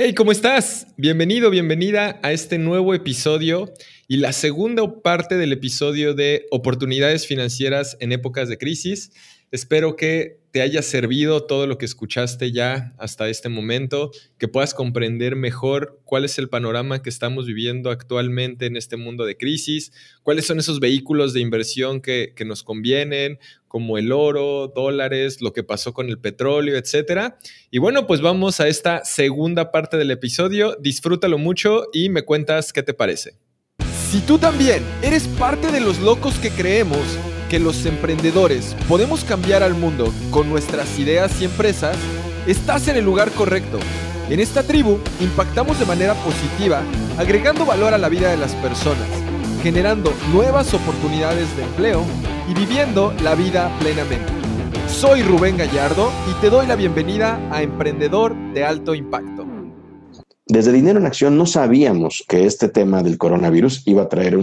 Hey, ¿cómo estás? Bienvenido, bienvenida a este nuevo episodio y la segunda parte del episodio de oportunidades financieras en épocas de crisis. Espero que te haya servido todo lo que escuchaste ya hasta este momento, que puedas comprender mejor cuál es el panorama que estamos viviendo actualmente en este mundo de crisis, cuáles son esos vehículos de inversión que, que nos convienen, como el oro, dólares, lo que pasó con el petróleo, etcétera. Y bueno, pues vamos a esta segunda parte del episodio. Disfrútalo mucho y me cuentas qué te parece. Si tú también eres parte de los locos que creemos que los emprendedores podemos cambiar al mundo con nuestras ideas y empresas, estás en el lugar correcto. En esta tribu impactamos de manera positiva, agregando valor a la vida de las personas, generando nuevas oportunidades de empleo y viviendo la vida plenamente. Soy Rubén Gallardo y te doy la bienvenida a Emprendedor de Alto Impacto. Desde Dinero en Acción no sabíamos que este tema del coronavirus iba a traer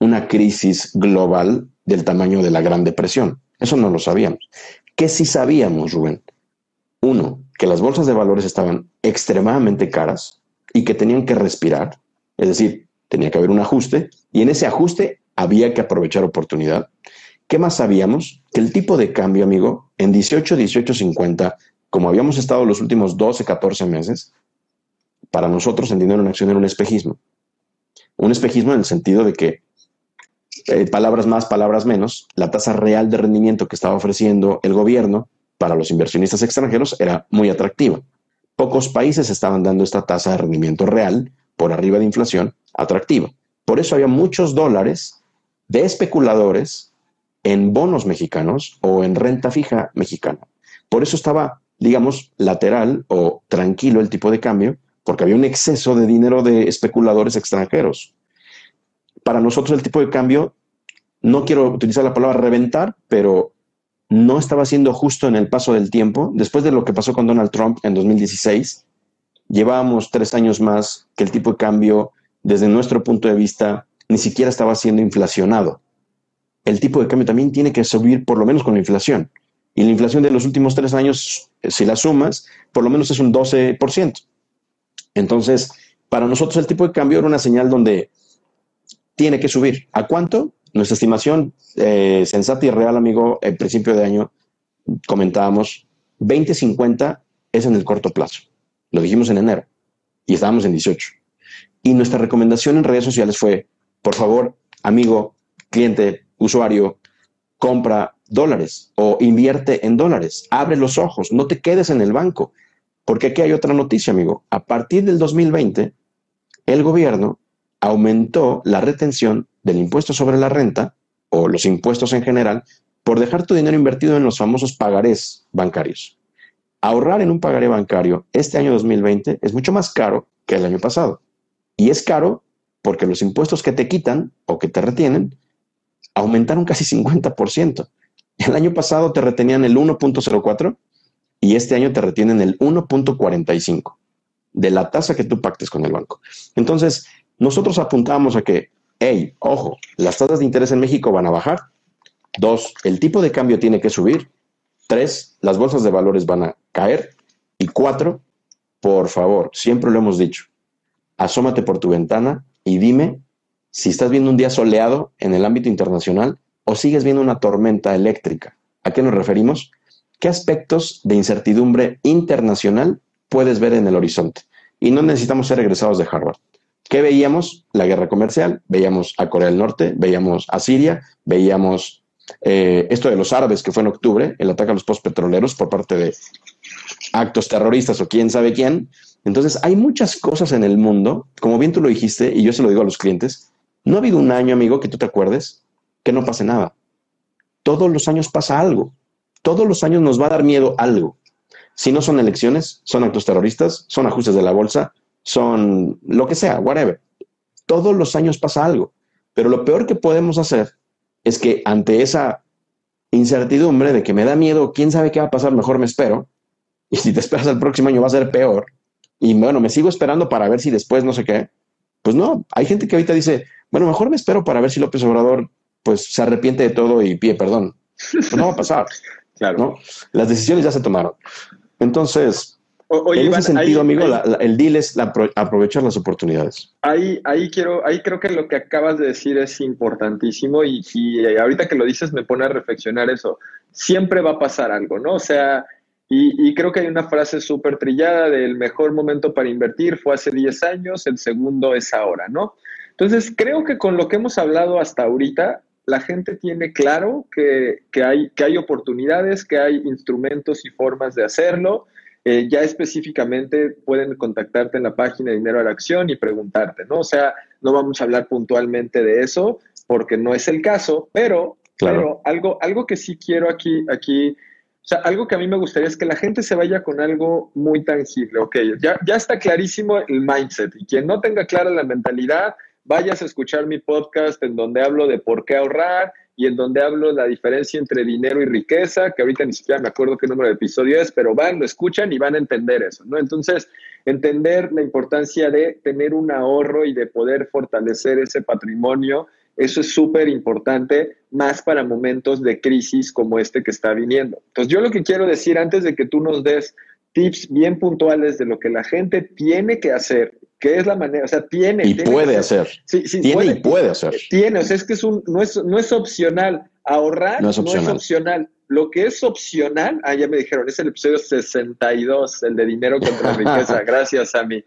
una crisis global del tamaño de la Gran Depresión. Eso no lo sabíamos. ¿Qué sí sabíamos, Rubén? Uno, que las bolsas de valores estaban extremadamente caras y que tenían que respirar, es decir, tenía que haber un ajuste y en ese ajuste había que aprovechar oportunidad. ¿Qué más sabíamos? Que el tipo de cambio, amigo, en 18, 18, 50, como habíamos estado los últimos 12, 14 meses, para nosotros en dinero en acción era un espejismo. Un espejismo en el sentido de que eh, palabras más, palabras menos, la tasa real de rendimiento que estaba ofreciendo el gobierno para los inversionistas extranjeros era muy atractiva. Pocos países estaban dando esta tasa de rendimiento real, por arriba de inflación, atractiva. Por eso había muchos dólares de especuladores en bonos mexicanos o en renta fija mexicana. Por eso estaba, digamos, lateral o tranquilo el tipo de cambio, porque había un exceso de dinero de especuladores extranjeros. Para nosotros el tipo de cambio no quiero utilizar la palabra reventar, pero no estaba siendo justo en el paso del tiempo. Después de lo que pasó con Donald Trump en 2016, llevábamos tres años más que el tipo de cambio, desde nuestro punto de vista, ni siquiera estaba siendo inflacionado. El tipo de cambio también tiene que subir por lo menos con la inflación. Y la inflación de los últimos tres años, si la sumas, por lo menos es un 12%. Entonces, para nosotros el tipo de cambio era una señal donde tiene que subir. ¿A cuánto? Nuestra estimación eh, sensata y real, amigo, en principio de año comentábamos 2050 es en el corto plazo. Lo dijimos en enero y estábamos en 18. Y nuestra recomendación en redes sociales fue, por favor, amigo, cliente, usuario, compra dólares o invierte en dólares. Abre los ojos, no te quedes en el banco. Porque aquí hay otra noticia, amigo. A partir del 2020, el gobierno aumentó la retención del impuesto sobre la renta o los impuestos en general por dejar tu dinero invertido en los famosos pagarés bancarios. Ahorrar en un pagaré bancario este año 2020 es mucho más caro que el año pasado. Y es caro porque los impuestos que te quitan o que te retienen aumentaron casi 50%. El año pasado te retenían el 1.04 y este año te retienen el 1.45 de la tasa que tú pactes con el banco. Entonces, nosotros apuntamos a que, hey, ojo, las tasas de interés en México van a bajar. Dos, el tipo de cambio tiene que subir. Tres, las bolsas de valores van a caer. Y cuatro, por favor, siempre lo hemos dicho, asómate por tu ventana y dime si estás viendo un día soleado en el ámbito internacional o sigues viendo una tormenta eléctrica. ¿A qué nos referimos? ¿Qué aspectos de incertidumbre internacional puedes ver en el horizonte? Y no necesitamos ser egresados de Harvard. ¿Qué veíamos? La guerra comercial, veíamos a Corea del Norte, veíamos a Siria, veíamos eh, esto de los árabes que fue en octubre, el ataque a los postpetroleros por parte de actos terroristas o quién sabe quién. Entonces, hay muchas cosas en el mundo, como bien tú lo dijiste, y yo se lo digo a los clientes, no ha habido un año, amigo, que tú te acuerdes que no pase nada. Todos los años pasa algo. Todos los años nos va a dar miedo algo. Si no son elecciones, son actos terroristas, son ajustes de la bolsa, son lo que sea, whatever. Todos los años pasa algo. Pero lo peor que podemos hacer es que ante esa incertidumbre de que me da miedo, quién sabe qué va a pasar, mejor me espero. Y si te esperas el próximo año va a ser peor. Y bueno, me sigo esperando para ver si después no sé qué. Pues no, hay gente que ahorita dice, bueno, mejor me espero para ver si López Obrador pues se arrepiente de todo y pide perdón. Pues no va a pasar. claro. ¿no? Las decisiones ya se tomaron. Entonces, en ese sentido, amigo, el deal es aprovechar las oportunidades. Ahí, ahí quiero, ahí creo que lo que acabas de decir es importantísimo y, ahorita que lo dices me pone a reflexionar eso. Siempre va a pasar algo, ¿no? O sea, y, y creo que hay una frase súper trillada del mejor momento para invertir fue hace 10 años, el segundo es ahora, ¿no? Entonces, creo que con lo que hemos hablado hasta ahorita, la gente tiene claro que, que, hay, que hay oportunidades, que hay instrumentos y formas de hacerlo. Eh, ya específicamente pueden contactarte en la página de Dinero a la Acción y preguntarte, ¿no? O sea, no vamos a hablar puntualmente de eso porque no es el caso, pero, claro. algo, algo que sí quiero aquí, aquí, o sea, algo que a mí me gustaría es que la gente se vaya con algo muy tangible. Ok, ya, ya está clarísimo el mindset y quien no tenga clara la mentalidad, vayas a escuchar mi podcast en donde hablo de por qué ahorrar y en donde hablo la diferencia entre dinero y riqueza, que ahorita ni siquiera me acuerdo qué número de episodio es, pero van, lo escuchan y van a entender eso, ¿no? Entonces, entender la importancia de tener un ahorro y de poder fortalecer ese patrimonio, eso es súper importante, más para momentos de crisis como este que está viniendo. Entonces, yo lo que quiero decir antes de que tú nos des tips bien puntuales de lo que la gente tiene que hacer que es la manera, o sea, tiene. Y puede hacer. Sí, sí, tiene y puede hacer. Tiene, o sea, es que es un, no, es, no es opcional. Ahorrar no es opcional. Lo que es opcional, ah, ya me dijeron, es el episodio 62, el de dinero contra riqueza. Gracias a mí.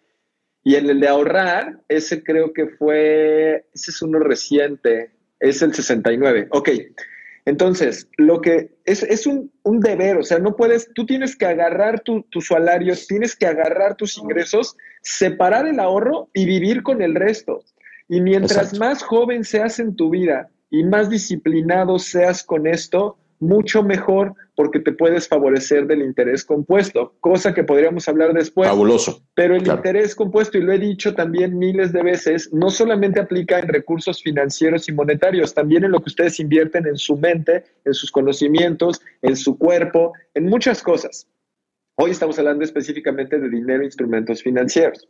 Y en el de ahorrar, ese creo que fue, ese es uno reciente, es el 69. Ok. Entonces, lo que es, es un, un, deber, o sea, no puedes, tú tienes que agarrar tu, tu salario, tienes que agarrar tus ingresos, separar el ahorro y vivir con el resto. Y mientras más joven seas en tu vida y más disciplinado seas con esto, mucho mejor porque te puedes favorecer del interés compuesto, cosa que podríamos hablar después. Fabuloso. Pero el interés compuesto, y lo he dicho también miles de veces, no solamente aplica en recursos financieros y monetarios, también en lo que ustedes invierten en su mente, en sus conocimientos, en su cuerpo, en muchas cosas. Hoy estamos hablando específicamente de dinero e instrumentos financieros.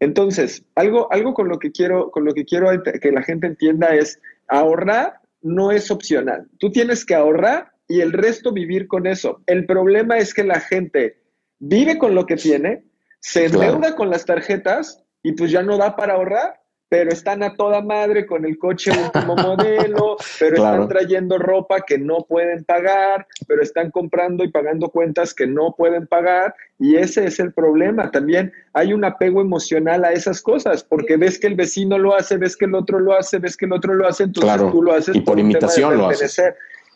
Entonces, algo, algo con lo que quiero, con lo que quiero que la gente entienda es ahorrar no es opcional. Tú tienes que ahorrar y el resto vivir con eso. El problema es que la gente vive con lo que tiene, se endeuda con las tarjetas y pues ya no da para ahorrar, pero están a toda madre con el coche último modelo, pero están trayendo ropa que no pueden pagar, pero están comprando y pagando cuentas que no pueden pagar y ese es el problema. También hay un apego emocional a esas cosas, porque ves que el vecino lo hace, ves que el otro lo hace, ves que el otro lo hace, entonces tú lo haces y por, imitación lo haces.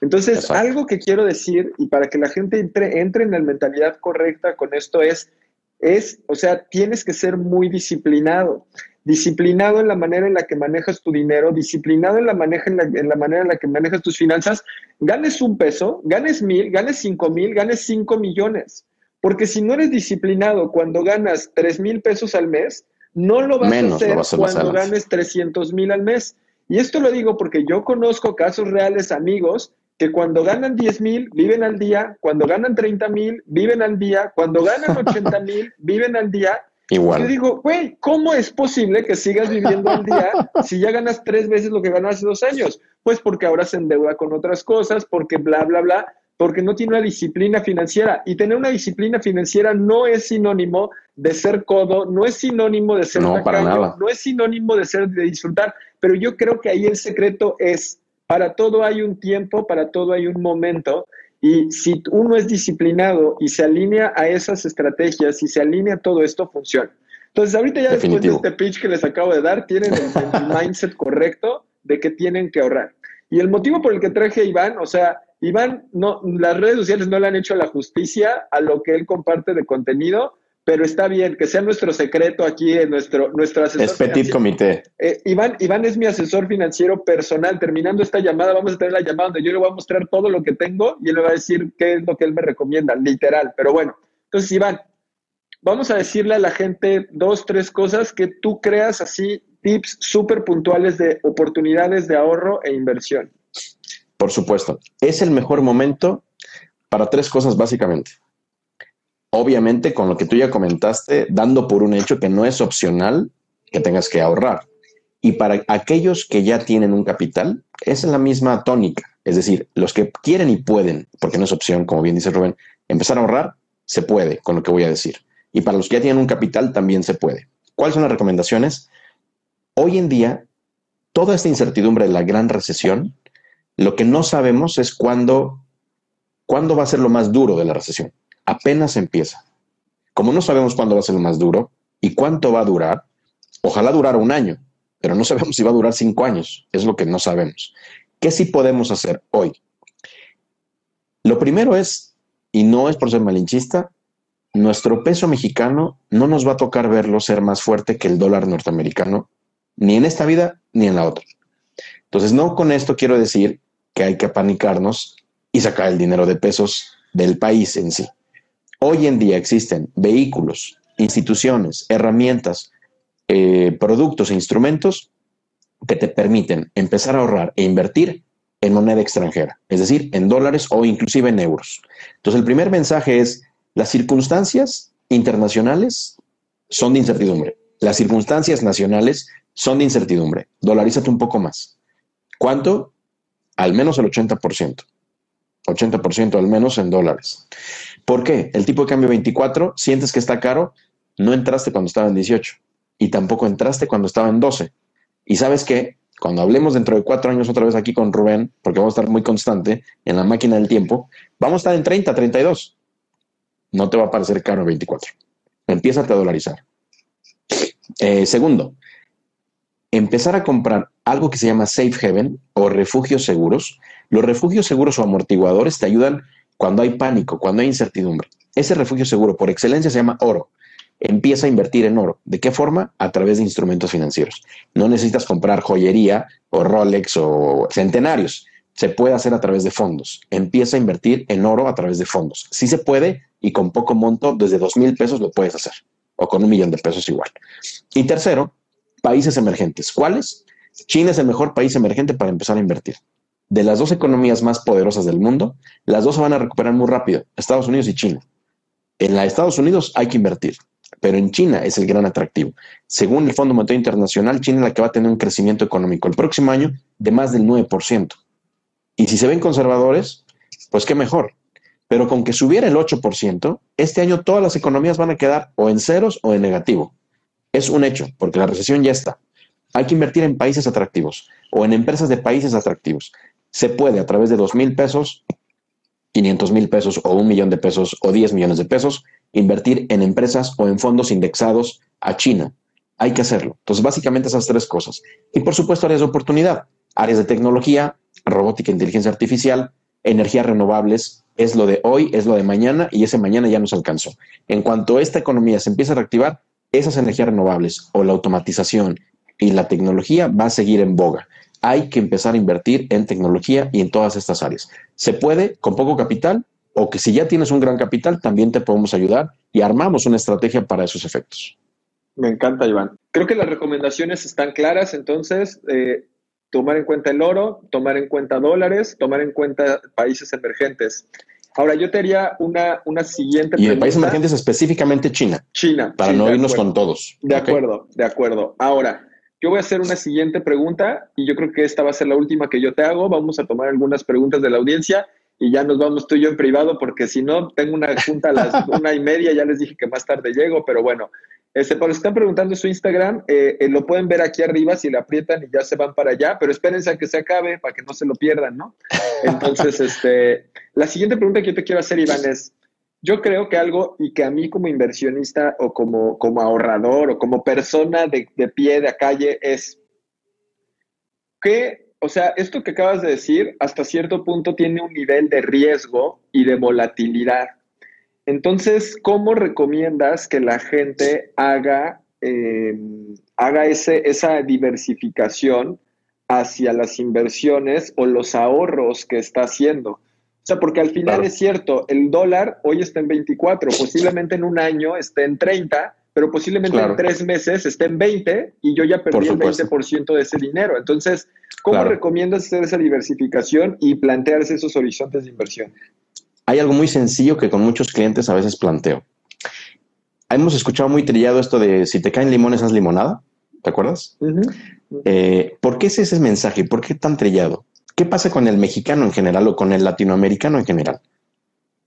Entonces, algo que quiero decir, y para que la gente entre, entre en la mentalidad correcta con esto es, es, o sea, tienes que ser muy disciplinado. Disciplinado en la manera en la que manejas tu dinero, disciplinado en la, maneja, en, la, en la manera en la que manejas tus finanzas, ganes un peso, ganes mil, ganes cinco mil, ganes cinco millones. Porque si no eres disciplinado cuando ganas tres mil pesos al mes, no lo vas a hacer cuando ganes 300 mil al mes. Y esto lo digo porque yo conozco casos reales, amigos, que cuando ganan 10 mil viven al día, cuando ganan 30 mil viven al día, cuando ganan 80 mil viven al día. Igual. Yo digo, güey, ¿cómo es posible que sigas viviendo al día si ya ganas tres veces lo que ganó hace dos años? Pues porque ahora se endeuda con otras cosas, porque bla, bla, bla, porque no tiene una disciplina financiera. Y tener una disciplina financiera no es sinónimo de ser codo, no es sinónimo de ser no, para nada. no es sinónimo de ser de disfrutar. Pero yo creo que ahí el secreto es para todo hay un tiempo, para todo hay un momento. Y si uno es disciplinado y se alinea a esas estrategias y se alinea a todo esto, funciona. Entonces, ahorita ya después de este pitch que les acabo de dar, tienen el, mindset correcto de que tienen que ahorrar. Y el motivo por el que traje a Iván, o sea, Iván, no, las redes sociales no le han hecho la justicia a lo que él comparte de contenido, pero está bien, que sea nuestro secreto aquí en nuestro, nuestro asesor. Es petit comité. Eh, Iván, Iván es mi asesor financiero personal. Terminando esta llamada, vamos a tener la llamada donde yo le voy a mostrar todo lo que tengo y él le va a decir qué es lo que él me recomienda, literal. Pero bueno, entonces, Iván, vamos a decirle a la gente dos, tres cosas que tú creas así, tips súper puntuales de oportunidades de ahorro e inversión. Por supuesto. Es el mejor momento para tres cosas básicamente obviamente con lo que tú ya comentaste, dando por un hecho que no es opcional que tengas que ahorrar. Y para aquellos que ya tienen un capital, es la misma tónica. Es decir, los que quieren y pueden, porque no es opción, como bien dice Rubén, empezar a ahorrar, se puede, con lo que voy a decir. Y para los que ya tienen un capital también se puede. ¿Cuáles son las recomendaciones? Hoy en día, toda esta incertidumbre de la gran recesión, lo que no sabemos es cuándo, cuándo va a ser lo más duro de la recesión. Apenas empieza. Como no sabemos cuándo va a ser lo más duro y cuánto va a durar, ojalá durara un año, pero no sabemos si va a durar cinco años. Es lo que no sabemos. ¿Qué sí podemos hacer hoy? Lo primero es, y no es por ser malinchista, nuestro peso mexicano no nos va a tocar verlo ser más fuerte que el dólar norteamericano, ni en esta vida ni en la otra. Entonces, no con esto quiero decir que hay que apanicarnos y sacar el dinero de pesos del país en sí. Hoy en día existen vehículos, instituciones, herramientas, eh, productos e instrumentos que te permiten empezar a ahorrar e invertir en moneda extranjera, es decir, en dólares o inclusive en euros. Entonces, el primer mensaje es, las circunstancias internacionales son de incertidumbre. Las circunstancias nacionales son de incertidumbre. Dolarízate un poco más. ¿Cuánto? Al menos el 80%. 80% al menos en dólares. ¿Por qué? El tipo de cambio 24, sientes que está caro, no entraste cuando estaba en 18 y tampoco entraste cuando estaba en 12. Y sabes qué? Cuando hablemos dentro de cuatro años otra vez aquí con Rubén, porque vamos a estar muy constante en la máquina del tiempo, vamos a estar en 30, 32 no te va a parecer caro 24. Empieza a dolarizar. Eh, segundo, empezar a comprar algo que se llama safe haven o refugios seguros. Los refugios seguros o amortiguadores te ayudan cuando hay pánico, cuando hay incertidumbre. Ese refugio seguro por excelencia se llama oro. Empieza a invertir en oro. ¿De qué forma? A través de instrumentos financieros. No necesitas comprar joyería o Rolex o centenarios. Se puede hacer a través de fondos. Empieza a invertir en oro a través de fondos. Sí se puede, y con poco monto, desde dos mil pesos lo puedes hacer, o con un millón de pesos igual. Y tercero, países emergentes. ¿Cuáles? China es el mejor país emergente para empezar a invertir. De las dos economías más poderosas del mundo, las dos se van a recuperar muy rápido, Estados Unidos y China. En la Estados Unidos hay que invertir, pero en China es el gran atractivo. Según el Fondo Monetario Internacional, China es la que va a tener un crecimiento económico el próximo año de más del 9%. Y si se ven conservadores, pues qué mejor. Pero con que subiera el 8%, este año todas las economías van a quedar o en ceros o en negativo. Es un hecho, porque la recesión ya está. Hay que invertir en países atractivos o en empresas de países atractivos. Se puede a través de 2 mil pesos, 500 mil pesos o un millón de pesos o 10 millones de pesos, invertir en empresas o en fondos indexados a China. Hay que hacerlo. Entonces, básicamente esas tres cosas. Y por supuesto, áreas de oportunidad, áreas de tecnología, robótica, inteligencia artificial, energías renovables, es lo de hoy, es lo de mañana y ese mañana ya nos alcanzó. En cuanto esta economía se empiece a reactivar, esas energías renovables o la automatización y la tecnología va a seguir en boga. Hay que empezar a invertir en tecnología y en todas estas áreas. Se puede con poco capital o que si ya tienes un gran capital, también te podemos ayudar y armamos una estrategia para esos efectos. Me encanta, Iván. Creo que las recomendaciones están claras, entonces eh, tomar en cuenta el oro, tomar en cuenta dólares, tomar en cuenta países emergentes. Ahora, yo te haría una, una siguiente pregunta. Y el país emergente es específicamente China. China. Para no irnos con todos. De acuerdo, de acuerdo. Ahora, yo voy a hacer una siguiente pregunta y yo creo que esta va a ser la última que yo te hago. Vamos a tomar algunas preguntas de la audiencia y ya nos vamos tú y yo en privado porque si no, tengo una junta a las una y media, ya les dije que más tarde llego, pero bueno, este, pero están preguntando su Instagram, eh, eh, lo pueden ver aquí arriba si le aprietan y ya se van para allá, pero espérense a que se acabe para que no se lo pierdan, ¿no? Entonces, este, la siguiente pregunta que yo te quiero hacer, Iván, es, yo creo que algo y que a mí como inversionista o como, como ahorrador o como persona de, de pie de calle es que, o sea, esto que acabas de decir hasta cierto punto tiene un nivel de riesgo y de volatilidad. Entonces, ¿cómo recomiendas que la gente haga, eh, haga ese, esa diversificación hacia las inversiones o los ahorros que está haciendo? O sea, porque al final es cierto, el dólar hoy está en 24, posiblemente en un año esté en 30, pero posiblemente en tres meses esté en 20 y yo ya perdí el 20% de ese dinero. Entonces, ¿cómo recomiendas hacer esa diversificación y plantearse esos horizontes de inversión? hay algo muy sencillo que con muchos clientes a veces planteo. Hemos escuchado muy trillado esto de si te caen limones, haz limonada. ¿Te acuerdas? Eh, ¿Por qué es ese mensaje? ¿Por qué tan trillado? ¿Qué pasa con el mexicano en general o con el latinoamericano en general?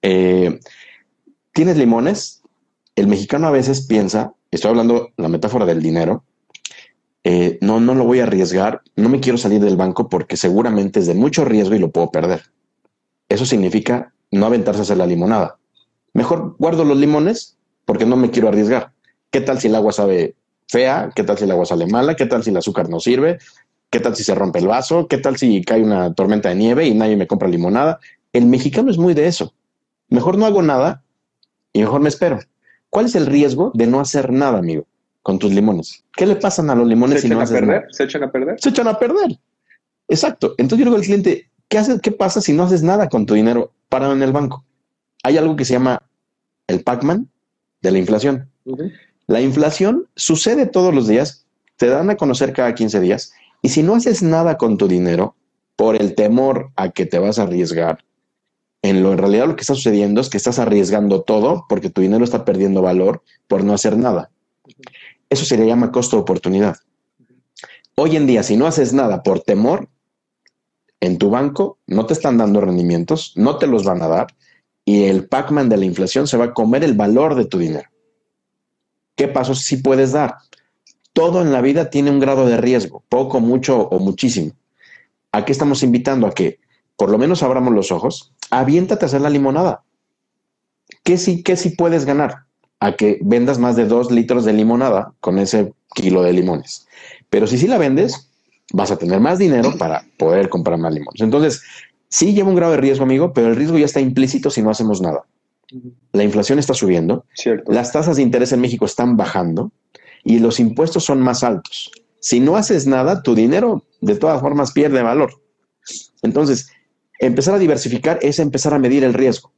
Eh, tienes limones, el mexicano a veces piensa, estoy hablando la metáfora del dinero, eh, no, no lo voy a arriesgar, no me quiero salir del banco porque seguramente es de mucho riesgo y lo puedo perder. Eso significa no aventarse a hacer la limonada. Mejor guardo los limones porque no me quiero arriesgar. ¿Qué tal si el agua sabe fea? ¿Qué tal si el agua sale mala? ¿Qué tal si el azúcar no sirve? ¿Qué tal si se rompe el vaso? ¿Qué tal si cae una tormenta de nieve y nadie me compra limonada? El mexicano es muy de eso. Mejor no hago nada y mejor me espero. ¿Cuál es el riesgo de no hacer nada, amigo? con tus limones. ¿Qué le pasan a los limones si no a perder? ¿Se echan a perder? Se echan a perder. Exacto. Entonces yo digo al cliente, ¿qué, haces, ¿qué pasa si no haces nada con tu dinero parado en el banco? Hay algo que se llama el Pac-Man de la inflación. La inflación sucede todos los días, te dan a conocer cada 15 días, y si no haces nada con tu dinero por el temor a que te vas a arriesgar, en, lo, en realidad lo que está sucediendo es que estás arriesgando todo porque tu dinero está perdiendo valor por no hacer nada. Eso se le llama costo de oportunidad. Hoy en día, si no haces nada por temor, en tu banco no te están dando rendimientos, no te los van a dar y el Pac-Man de la inflación se va a comer el valor de tu dinero. ¿Qué pasos sí puedes dar? Todo en la vida tiene un grado de riesgo, poco, mucho o muchísimo. ¿A qué estamos invitando? A que por lo menos abramos los ojos, aviéntate a hacer la limonada. ¿Qué sí, qué sí puedes ganar? a que vendas más de dos litros de limonada con ese kilo de limones. Pero si sí la vendes, vas a tener más dinero para poder comprar más limones. Entonces, sí lleva un grado de riesgo, amigo, pero el riesgo ya está implícito si no hacemos nada. La inflación está subiendo, las tasas de interés en México están bajando y los impuestos son más altos. Si no haces nada, tu dinero de todas formas pierde valor. Entonces, empezar a diversificar es empezar a medir el riesgo.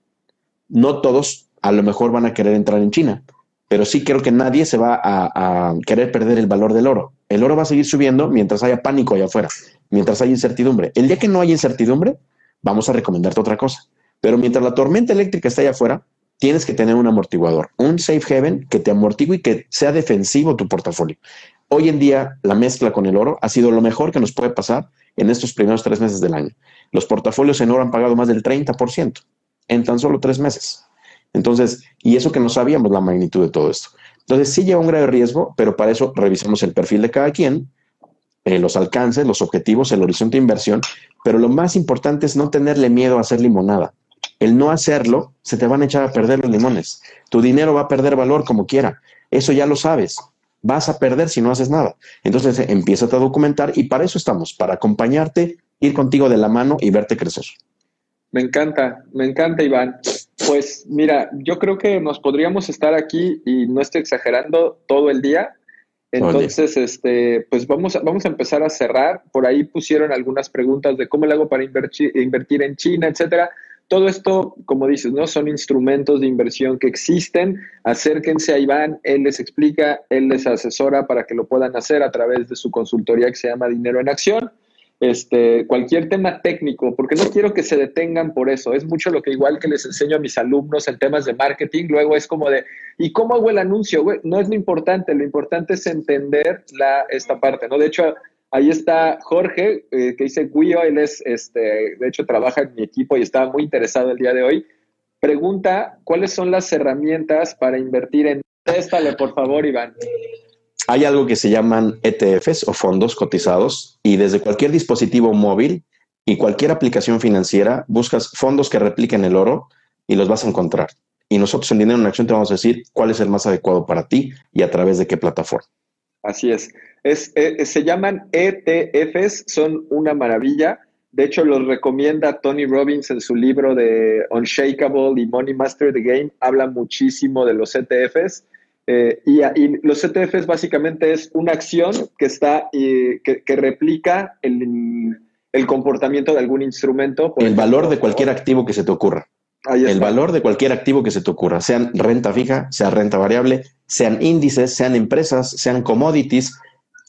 No todos a lo mejor van a querer entrar en China, pero sí creo que nadie se va a, querer perder el valor del oro. El oro va a seguir subiendo mientras haya pánico allá afuera, mientras haya incertidumbre. El día que no haya incertidumbre, vamos a recomendarte otra cosa. Pero mientras la tormenta eléctrica está allá afuera, tienes que tener un amortiguador, un safe haven que te amortigue y que sea defensivo tu portafolio. Hoy en día, la mezcla con el oro ha sido lo mejor que nos puede pasar en estos primeros tres meses del año. Los portafolios en oro han pagado más del 30% en tan solo tres meses. Entonces, y eso que no sabíamos la magnitud de todo esto. Entonces, sí lleva un grave riesgo, pero para eso revisamos el perfil de cada quien, eh, los alcances, los objetivos, el horizonte de inversión, pero lo más importante es no tenerle miedo a hacer limonada. El no hacerlo, se te van a echar a perder los limones. Tu dinero va a perder valor como quiera. Eso ya lo sabes. Vas a perder si no haces nada. Entonces, empieza a documentar y para eso estamos, para acompañarte, ir contigo de la mano y verte crecer. Me encanta, me encanta, Iván. Pues mira, yo creo que nos podríamos estar aquí y no estoy exagerando todo el día. Entonces, este, pues vamos a, vamos a empezar a cerrar. Por ahí pusieron algunas preguntas de cómo le hago para invertir, invertir en China, etcétera. Todo esto, como dices, ¿no? Son instrumentos de inversión que existen. Acérquense a Iván, él les explica, él les asesora para que lo puedan hacer a través de su consultoría que se llama Dinero en Acción este, cualquier tema técnico, porque no quiero que se detengan por eso. Es mucho lo que igual que les enseño a mis alumnos en temas de marketing, luego es como de, ¿y cómo hago el anuncio? no es lo importante, lo importante es entender la, esta parte, ¿no? De hecho, ahí está Jorge, eh, que dice Guio, él es, este, de hecho, trabaja en mi equipo y estaba muy interesado el día de hoy. Pregunta, ¿cuáles son las herramientas para invertir en... Téstale, por favor, Iván. Hay algo que se llaman ETFs o fondos cotizados y desde cualquier dispositivo móvil y cualquier aplicación financiera buscas fondos que repliquen el oro y los vas a encontrar. Y nosotros en Dinero en Acción te vamos a decir cuál es el más adecuado para ti y a través de qué plataforma. Así es. es eh, se llaman ETFs, son una maravilla. De hecho, los recomienda Tony Robbins en su libro de Unshakable y Money Master the Game. Habla muchísimo de los ETFs. Eh, y, los ETFs básicamente es una acción que está que, replica el, comportamiento de algún instrumento. el valor de cualquier activo que se te ocurra. El valor de cualquier activo que se te ocurra, sean renta fija, sea renta variable, sean índices, sean empresas, sean commodities.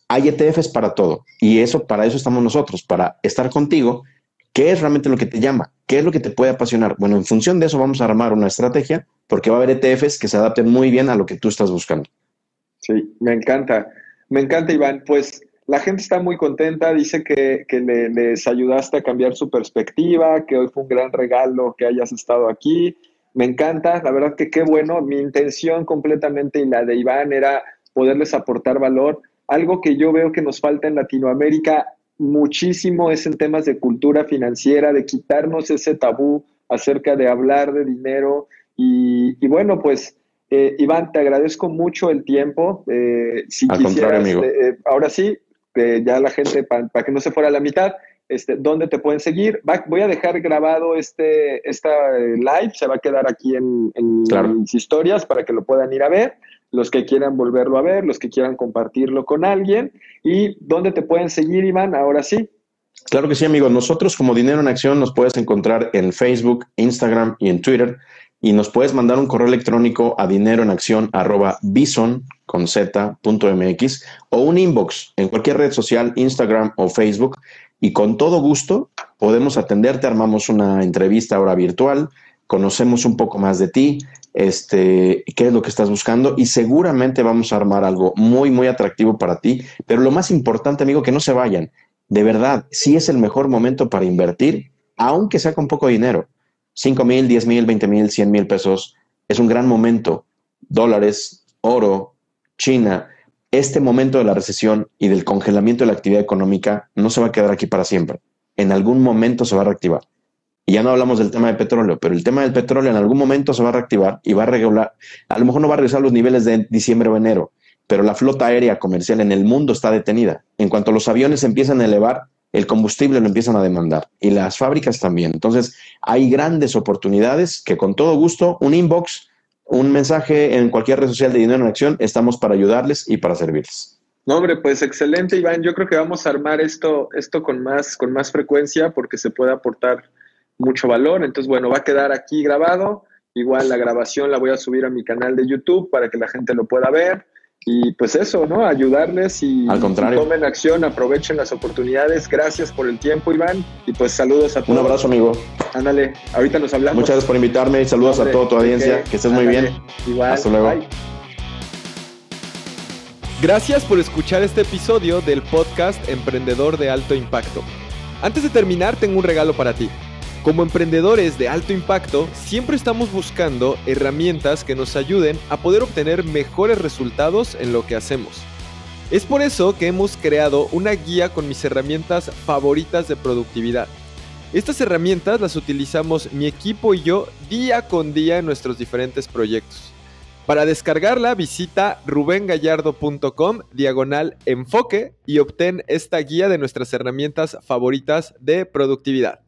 Hay ETFs para todo. Y eso, para eso estamos nosotros, para estar contigo. ¿Qué es realmente lo que te llama? ¿Qué es lo que te puede apasionar? Bueno, en función de eso vamos a armar una estrategia porque va a haber ETFs que se adapten muy bien a lo que tú estás buscando. Sí, me encanta. Me encanta, Iván. Pues la gente está muy contenta, dice que, les ayudaste a cambiar su perspectiva, que hoy fue un gran regalo que hayas estado aquí. me encanta, la verdad que qué bueno. Mi intención completamente y la de Iván era poderles aportar valor. Algo que yo veo que nos falta en Latinoamérica muchísimo es en temas de cultura financiera, de quitarnos ese tabú acerca de hablar de dinero. Y, bueno, pues eh, Iván, te agradezco mucho el tiempo. Eh, si Al contrario, amigo. Eh, ahora sí, ya la gente, para que no se fuera a la mitad, este, dónde te pueden seguir. voy a dejar grabado este esta live, se va a quedar aquí en, mis historias para que lo puedan ir a ver, los que quieran volverlo a ver, los que quieran compartirlo con alguien. ¿Y dónde te pueden seguir, Iván? Ahora sí. Claro que sí, amigo. Nosotros como Dinero en Acción nos puedes encontrar en Facebook, Instagram y en Twitter. Y nos puedes mandar un correo electrónico a dineroenacción arroba bison con z.mx o un inbox en cualquier red social, Instagram o Facebook y con todo gusto podemos atenderte, armamos una entrevista ahora virtual, conocemos un poco más de ti, este, qué es lo que estás buscando y seguramente vamos a armar algo muy, muy atractivo para ti. Pero lo más importante, amigo, que no se vayan. De verdad, sí es el mejor momento para invertir, aunque sea con poco dinero. 5 mil, 10 mil, 20 mil, 100 mil pesos. Es un gran momento. Dólares, oro, China, este momento de la recesión y del congelamiento de la actividad económica no se va a quedar aquí para siempre. En algún momento se va a reactivar. Y ya no hablamos del tema de petróleo, pero el tema del petróleo en algún momento se va a reactivar y va a regular. A lo mejor no va a regresar los niveles de diciembre o enero, pero la flota aérea comercial en el mundo está detenida. En cuanto los aviones empiezan a elevar, el combustible lo empiezan a demandar y las fábricas también. Entonces, hay grandes oportunidades que con todo gusto, un inbox, un mensaje en cualquier red social de Dinero en Acción, estamos para ayudarles y para servirles. No, hombre, pues excelente, Iván. Yo creo que vamos a armar esto, esto con, más, con más frecuencia porque se puede aportar mucho valor. Entonces, bueno, va a quedar aquí grabado. Igual la grabación la voy a subir a mi canal de YouTube para que la gente lo pueda ver. Y pues eso, ¿no? Ayudarles y, Al contrario. tomen acción, aprovechen las oportunidades. Gracias por el tiempo, Iván. Y pues saludos a todos. Un abrazo, amigo. Ándale, ahorita nos hablamos. Muchas gracias por invitarme y saludos a toda tu audiencia. Que estés muy bien. Igual. Hasta luego. Gracias por escuchar este episodio del podcast Emprendedor de Alto Impacto. Antes de terminar, tengo un regalo para ti. Como emprendedores de alto impacto, siempre estamos buscando herramientas que nos ayuden a poder obtener mejores resultados en lo que hacemos. Es por eso que hemos creado una guía con mis herramientas favoritas de productividad. Estas herramientas las utilizamos mi equipo y yo día con día en nuestros diferentes proyectos. Para descargarla visita rubengallardo.com diagonal enfoque y obtén esta guía de nuestras herramientas favoritas de productividad.